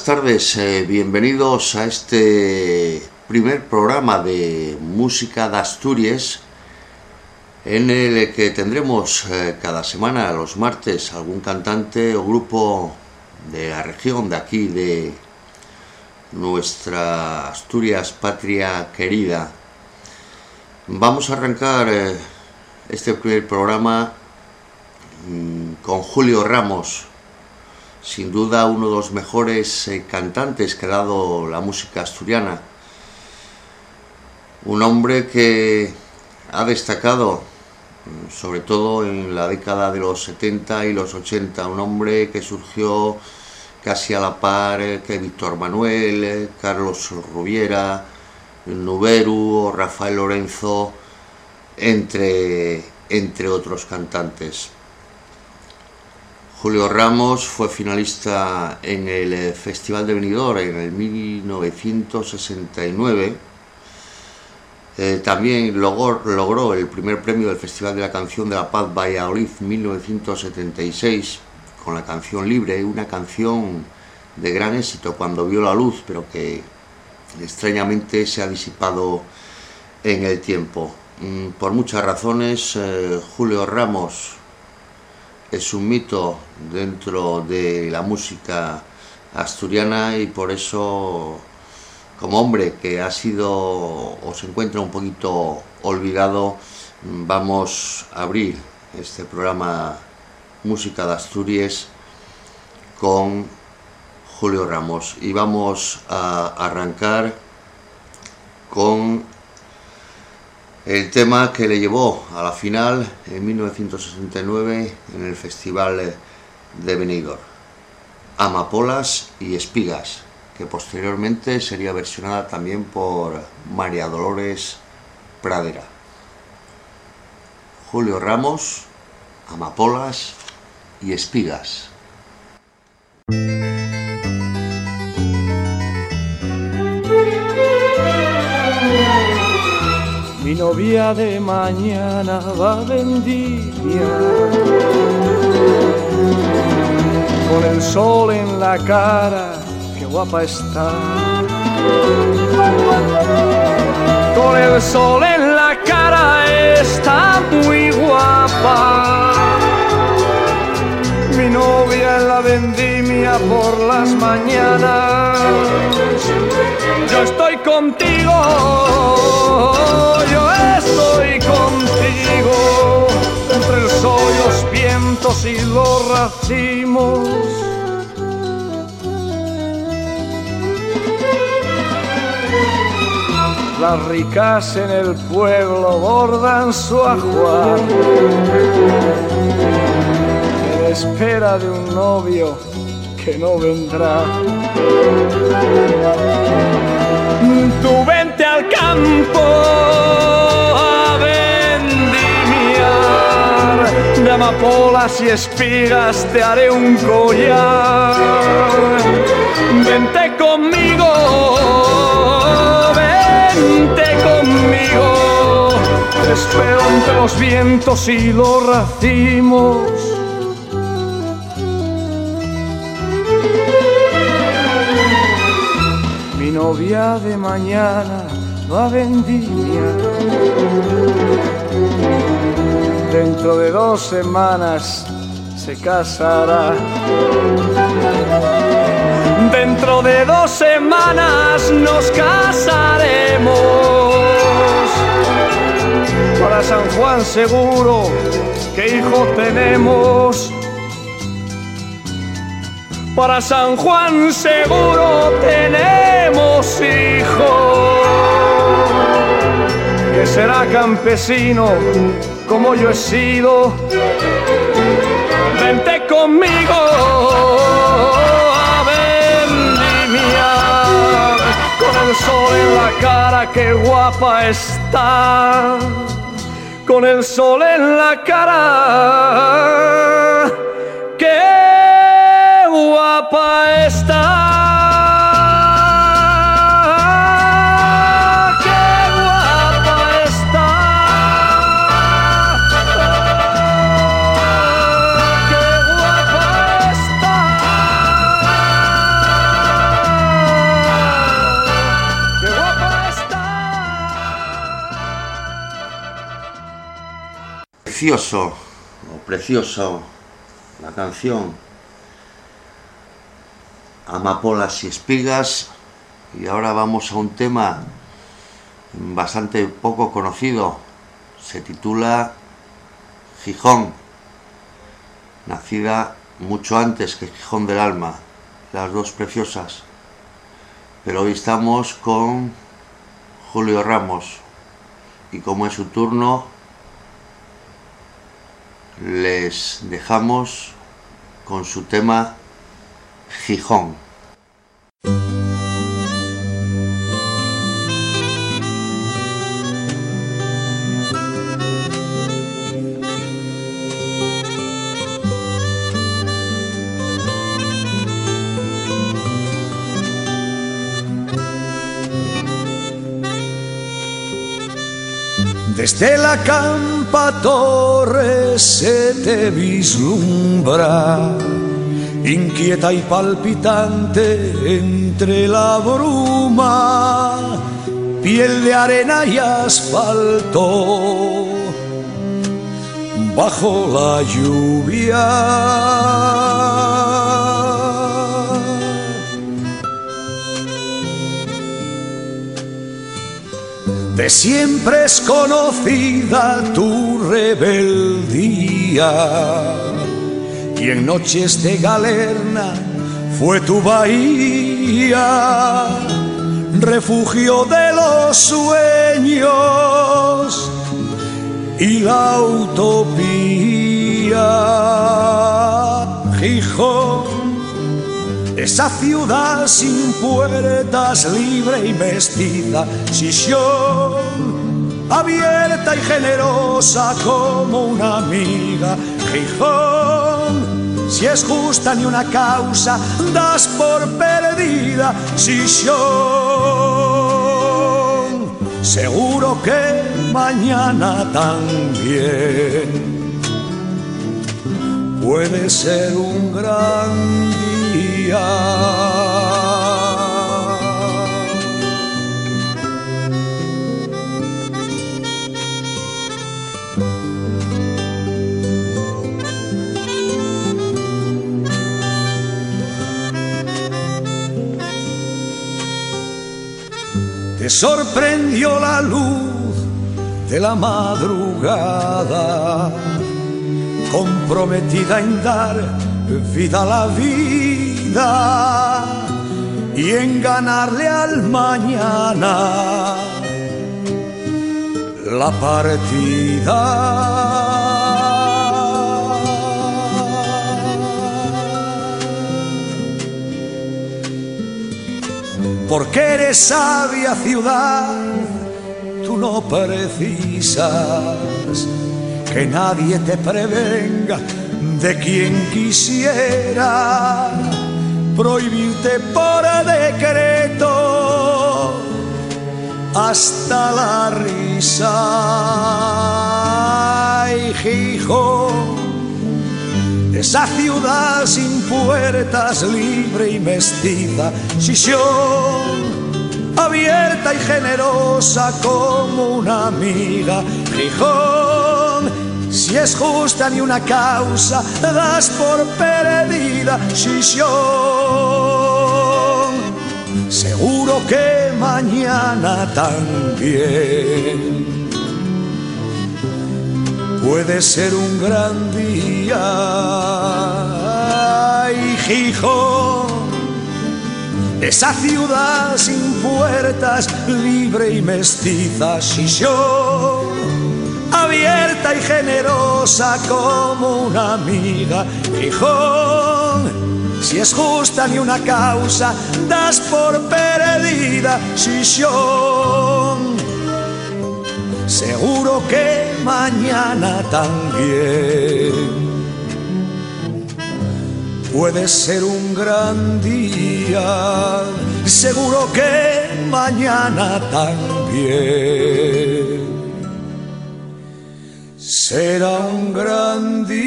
Buenas tardes, eh, bienvenidos a este primer programa de música de Asturias en el que tendremos eh, cada semana, los martes, algún cantante o grupo de la región de aquí, de nuestra Asturias patria querida. Vamos a arrancar eh, este primer programa mm, con Julio Ramos sin duda uno de los mejores eh, cantantes que ha dado la música asturiana. Un hombre que ha destacado, mm, sobre todo en la década de los 70 y los 80, un hombre que surgió casi a la par eh, que Víctor Manuel, eh, Carlos Rubiera, Nuberu, Rafael Lorenzo, entre, entre otros cantantes. Julio Ramos fue finalista en el eh, Festival de Benidorm en el 1969. Eh, también logró, el primer premio del Festival de la Canción de la Paz Valladolid 1976 con la canción Libre, una canción de gran éxito cuando vio la luz, pero que extrañamente se ha disipado en el tiempo. Mm, por muchas razones, eh, Julio Ramos es un mito dentro de la música asturiana y por eso como hombre que ha sido o se encuentra un poquito olvidado vamos a abrir este programa Música de Asturias con Julio Ramos. Y vamos a arrancar con el tema que le llevó a la final en 1969 en el Festival de Benidorm, Amapolas y Espigas, que posteriormente sería versionada también por María Dolores Pradera. Julio Ramos, Amapolas y Espigas. Novia de mañana va a vendimiar. Con el sol en la cara, qué guapa está. Con el sol en la cara está muy guapa. Mi novia en la vendimia por las mañanas. Yo estoy contigo, yo y los racimos. Las ricas en el pueblo bordan su ajuar en espera de un novio que no vendrá. Tú vente al campo de amapolas y espigas te haré un collar. Vente conmigo, vente conmigo. Te espero entre los vientos y los racimos. Mi novia de mañana va a vendimia. Dentro de dos semanas se casará. Dentro de dos semanas nos casaremos. Para San Juan seguro que hijo tenemos. Para San Juan seguro tenemos hijo. Que será campesino como yo he sido. Vente conmigo a vendimiar. Con el sol en la cara, qué guapa está. Con el sol en la cara, qué guapa está. Precioso, precioso la canción. Amapolas y espigas. Y ahora vamos a un tema bastante poco conocido. Se titula Gijón. Nacida mucho antes que Gijón del Alma. Las dos preciosas. Pero hoy estamos con Julio Ramos. Y como es su turno, les dejamos con su tema Gijón. Desde la campa torre se te vislumbra, inquieta y palpitante entre la bruma, piel de arena y asfalto, bajo la lluvia. De siempre es conocida tu rebeldía y en noches de galerna fue tu bahía, refugio de los sueños y la utopía. Gijón esa ciudad sin puertas, libre y mestiza, Sisión, abierta y generosa como una amiga, Gijón, si es justa ni una causa, das por perdida, Sisión. seguro que mañana también puede ser un gran día. Te sorprendió la luz de la madrugada, comprometida en dar vida a la vida y en ganarle al mañana la partida. porque eres sabia ciudad, tú no precisas que nadie te prevenga de quien quisiera prohibirte por decreto hasta la risa. Ay, Gijón, esa ciudad sin puertas, libre y mestiza, Sisión, abierta y generosa como una amiga, Gijón, si es justa ni una causa, das por perdida, Sisión, seguro que mañana también. Puede ser un gran día. Ay, Gijón, esa ciudad sin puertas, libre y mestiza, Sisión, abierta y generosa como una amiga. Gijón, si es justa ni una causa, das por perdida, Sisión seguro que mañana también puede ser un gran día, seguro que mañana también será un gran día.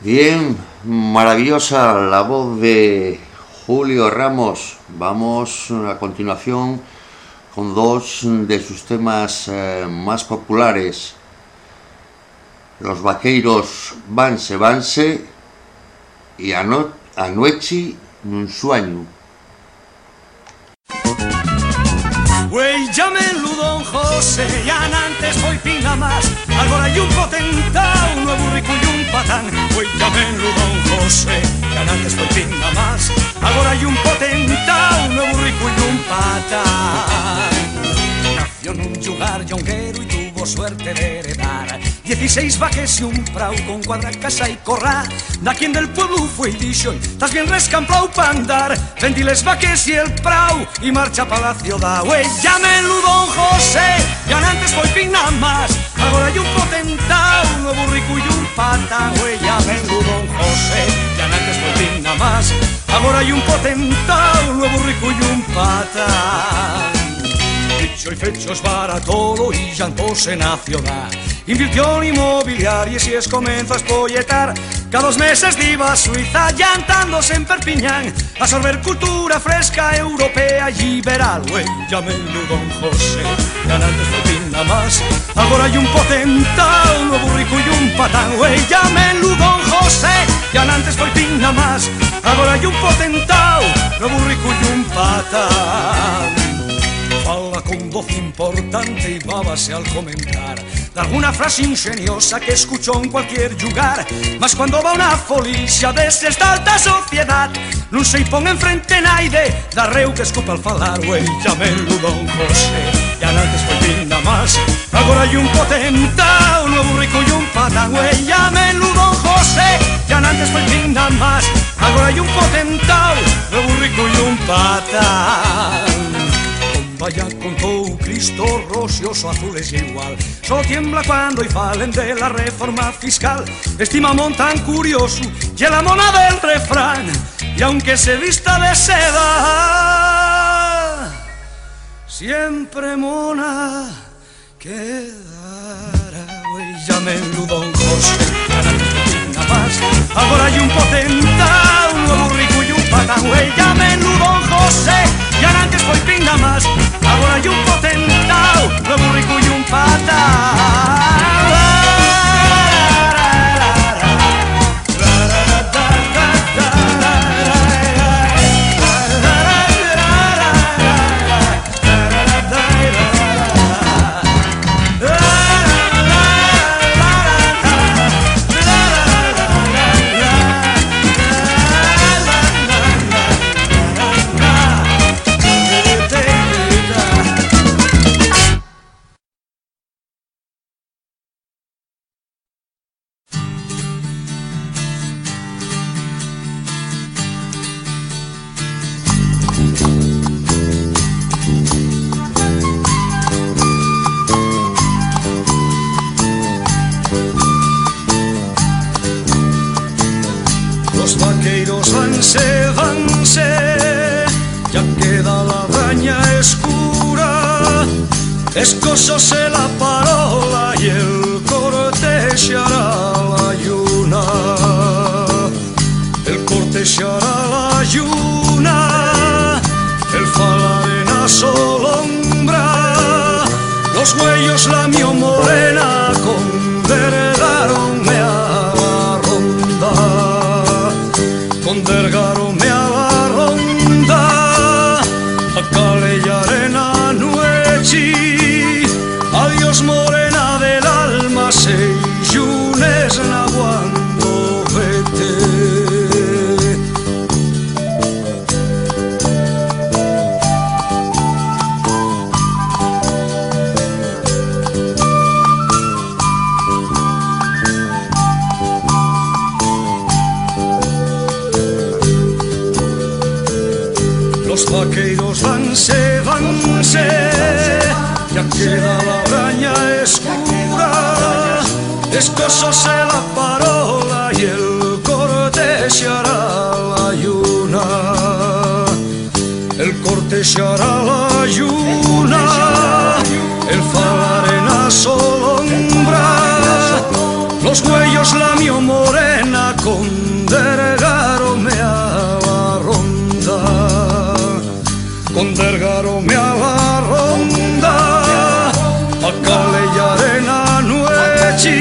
Bien, maravillosa la voz de Julio Ramos. Vamos a continuación con dos de sus temas eh, más populares. Los vaqueiros Vanse Vanse y Ano Anuechi nun sueño. Güey, llámenlo don José, ya antes foi pinga más. Agora hai un potentao, un nuevo rico y un patán. Güey, llámenlo don José, ya antes foi pinga más. Agora hai un potentao, un nuevo rico y un patán. Nació en un lugar y tuvo suerte de heredar. 16 vaques y un prau con cuadra casa y corra Da quien del pueblo fue dicho Estás bien rescamplao pa' andar. Vendí les vaques y el prau Y marcha pa' la ciudad. Güey, llámenlo don José Ya antes fue fin nada más. Ahora hay un potentao Un nuevo rico y Ahora hay un potentao Un nuevo rico y un pata Dicho y fecho es baratolo y llantóse na ciudad. Invirtió en inmobiliarias y es comenzó a espolletar. Cada dos meses diva a Suiza llantándose en Perpiñán. A sorber cultura fresca europea y liberal. Llámenlo don José, fin nada más. Ahora hay un potentao, un nuevo rico y un patán. Llámenlo don José, ya antes fue nada más Ahora hay un potentao, nuevo rico y un patán Fala con voz importante y bábase al comentar de alguna frase ingeniosa que escuchó en cualquier lugar. Mas cuando va una folicia desde esta alta sociedad, non se pon enfrente naide da reu que escupa al falar, güey, llámenlo don José. Ya antes fue fin nada más, agora hay un potentao, un nuevo rico y un patán, güey, llámenlo don José Ya antes foi pinda más Agora hai un potentao Novo rico e un patán Vaya contou Cristo rocioso azules e igual. Só tiembla cando y falen de la reforma fiscal. Estima montan curioso y la mona del refrán Y aunque se vista de seda Siempre mona quedará. Güey, llámenlo don José nada más. Agora hai un potentado Un nuevo rico y un patán. Güey, llámenlo don José Ya antes foi pinga más Agora hai un potentado Nuevo rico y un Los Cortexeará la yuna El falarena solombra Los huellos la mio morena Condergaronme a la ronda Condergaronme a la ronda A cale y arena nuechi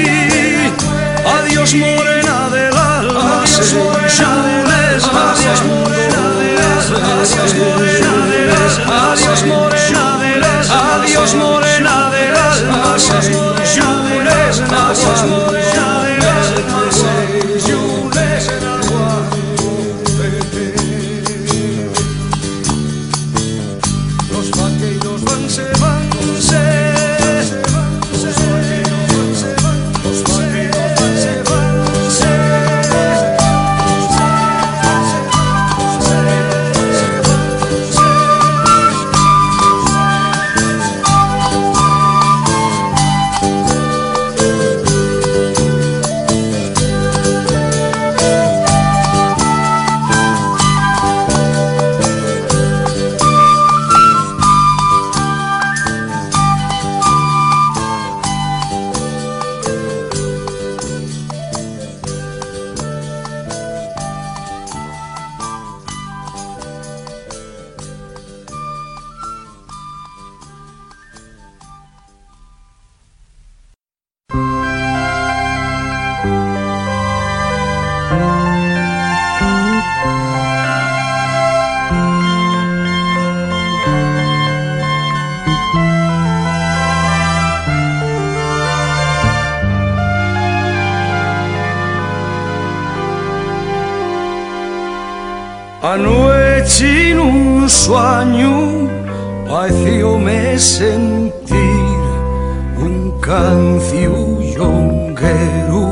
Adiós morena del alma Adiós morena del alma Adiós morena del alma Adiós morena alma. Adiós morena del alma. Adiós morena del alma. Adiós morena del alma un sueño parecióme sentir un cancio yonguero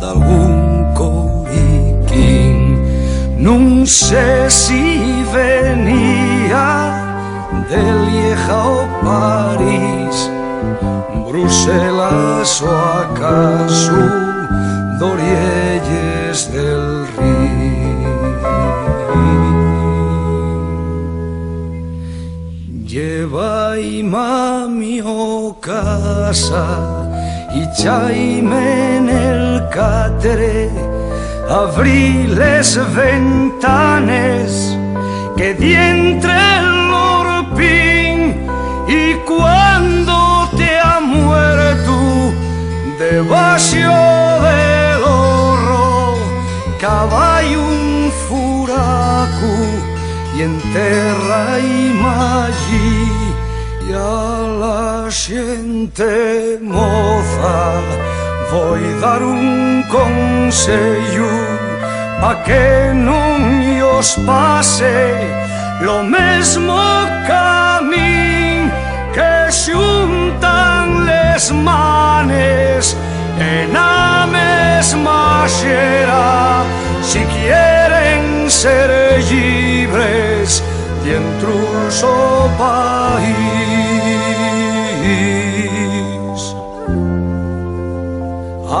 d'algun coriquín. Non sé si venia de Lieja o París, Bruselas o acaso Lleva mami o casa y chaime en el catre, abrí les ventanes que di entre el orpín y cuando te ha muerto debajo del horro caballo y en terra imagi y a la gente moza Voi dar un consello pa que non os pase lo mesmo camin que xuntan les manes en la mesma xera. Si quieren ser libres del su país.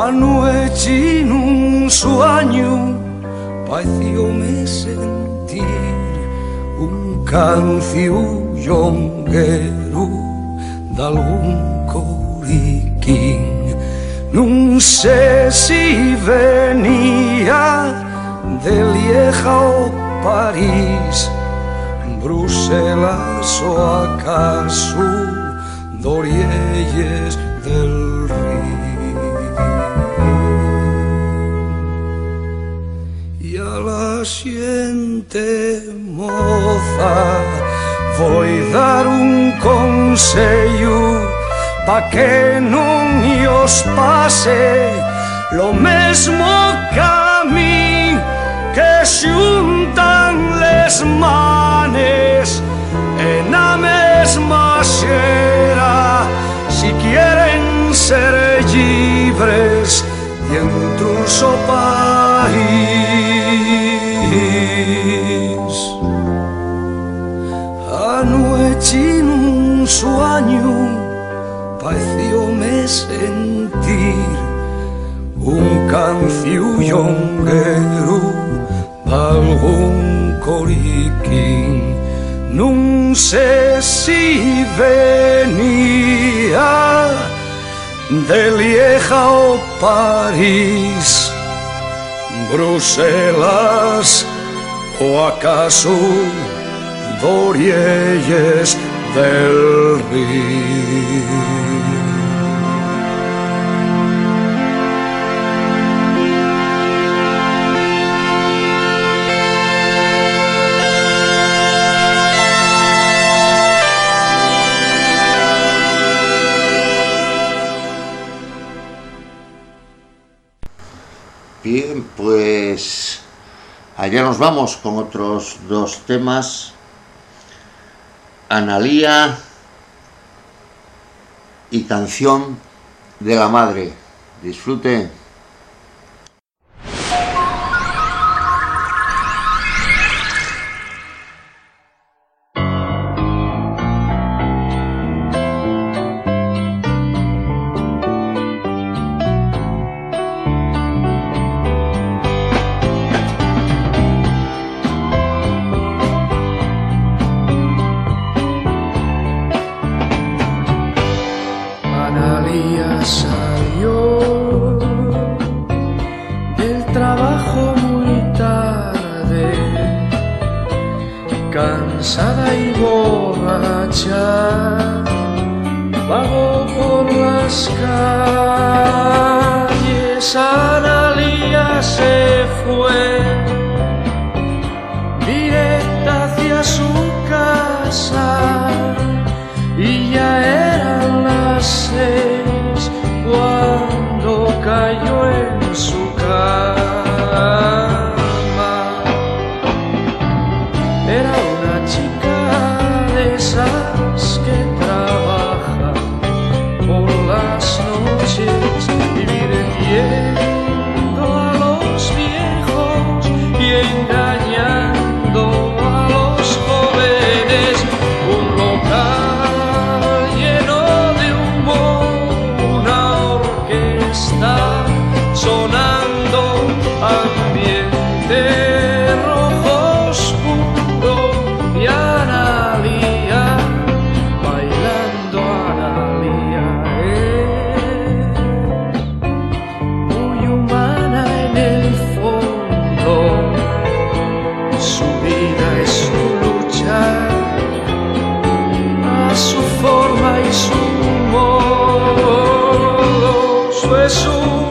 Anoche en un sueño parecióme sentir un yonguero de algún coriquín. No sé si venía de Lieja o París, Bruselas o acaso d'Orielles del Río. Y a la siente moza voy dar un consejo pa que no os pase lo mismo camino que juntan les manes en la mesma xera si quieren ser libres dentro del su país. Anoche en un sueño parecióme sentir un cancio yonguero algún coriquín. No sé si venía de Lieja o París, Bruselas o acaso d'Orielles del Río. Allá nos vamos con otros dos temas. Analía y canción de la madre. Disfrute. Fue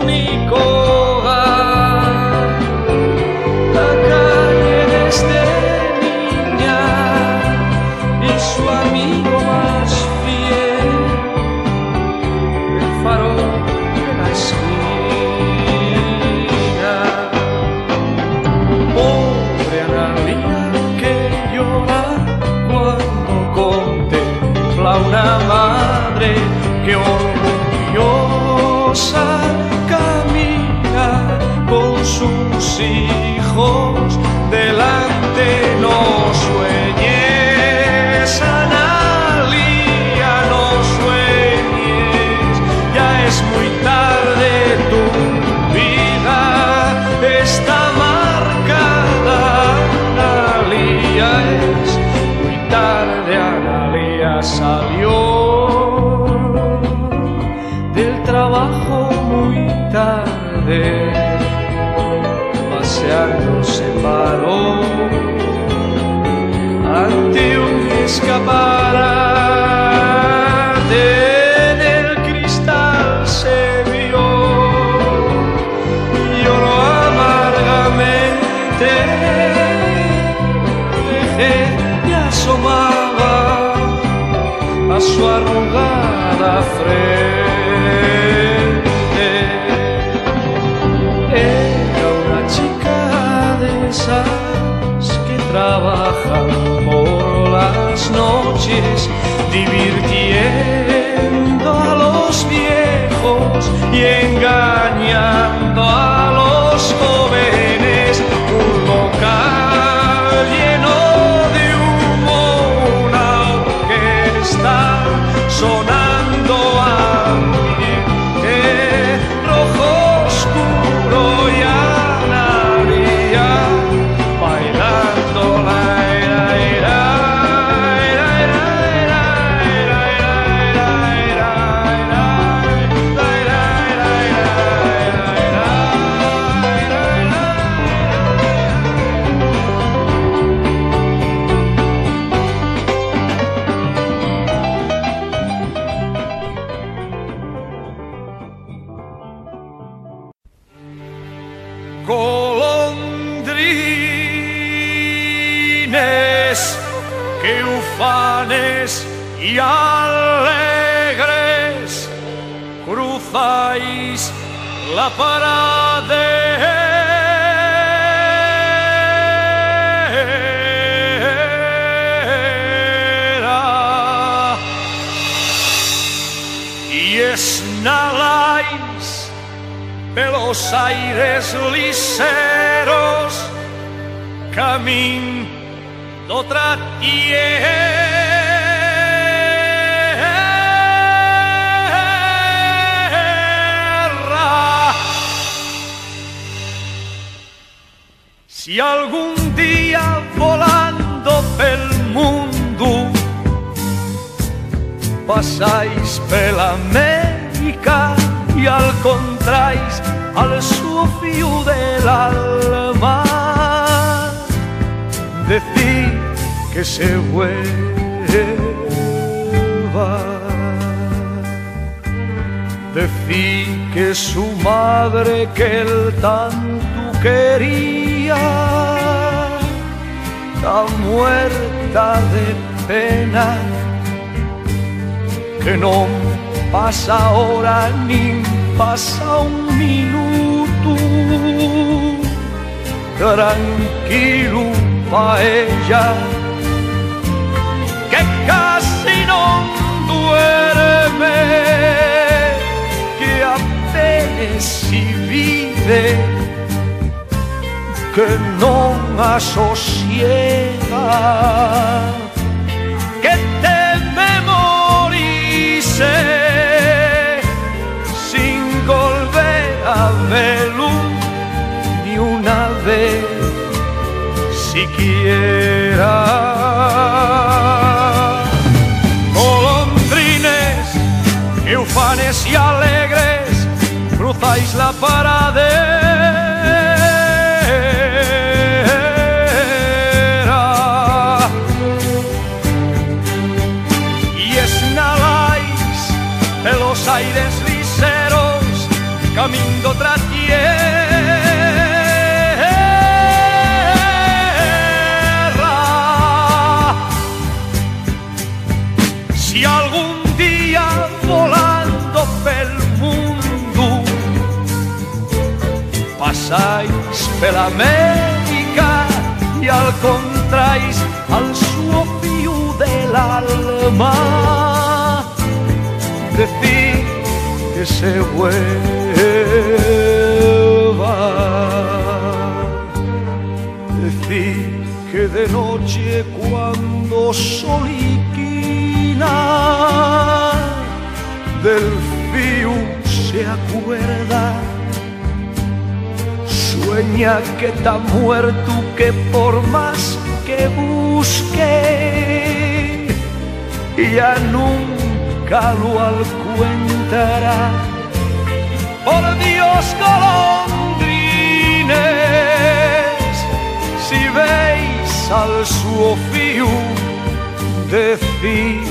su arrugada frente. Era una chica de esas que trabajan por las noches, divirtiendo a los viejos y engañando a Si algún día volando pel mundo pasáis pela América y al contrais al sufio del alma, decir que se vuelva, decir que su madre que él tanto quería está muerta de pena que no pasa hora ni pasa un minuto. Tranquilo pa ella que casi no duerme que apenas si vive que no asosiega que teme morirse sin volver a verlo ni una vez siquiera. Golondrines, eufanes y alegres, cruzáis la paradera de otra tierra. Si algún día volando pel mundo pasáis pela América y al contrais al suo fiu del alma, se vuelva. Decir que de noche cuando soliquina del fiu se acuerda, sueña que está muerto que por más que busque ya nunca lo Por Dios, golondrines, si veis al suo fiu, decí,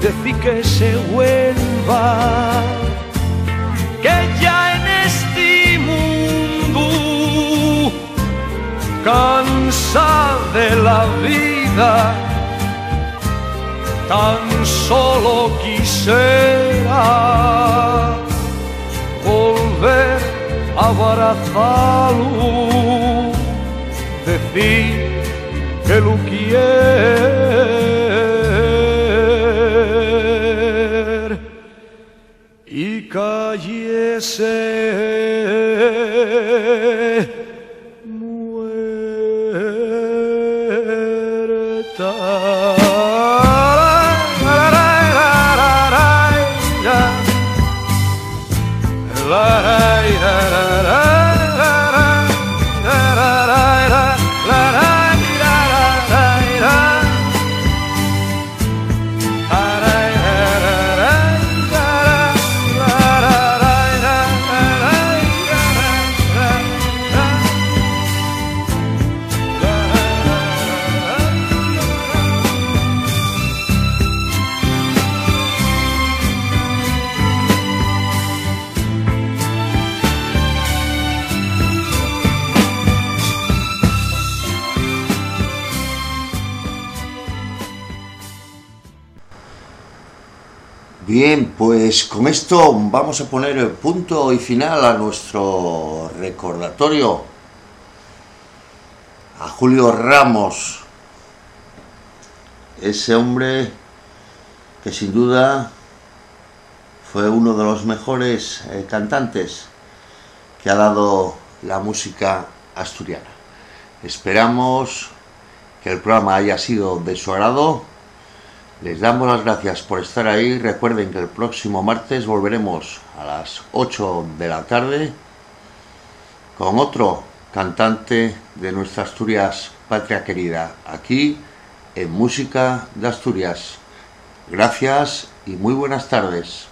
decí que se vuelva, que ya en este mundo cansa de la vida tan solo quisiera volver a abrazarlo, decir que lo quiere y cayese Bien, pues con esto vamos a poner el punto y final a nuestro recordatorio a Julio Ramos, ese hombre que sin duda fue uno de los mejores eh, cantantes que ha dado la música asturiana. Esperamos que el programa haya sido de su agrado. Les damos las gracias por estar ahí. Recuerden que el próximo martes volveremos a las 8 de la tarde con otro cantante de nuestra Asturias patria querida, aquí en Música de Asturias. Gracias y muy buenas tardes.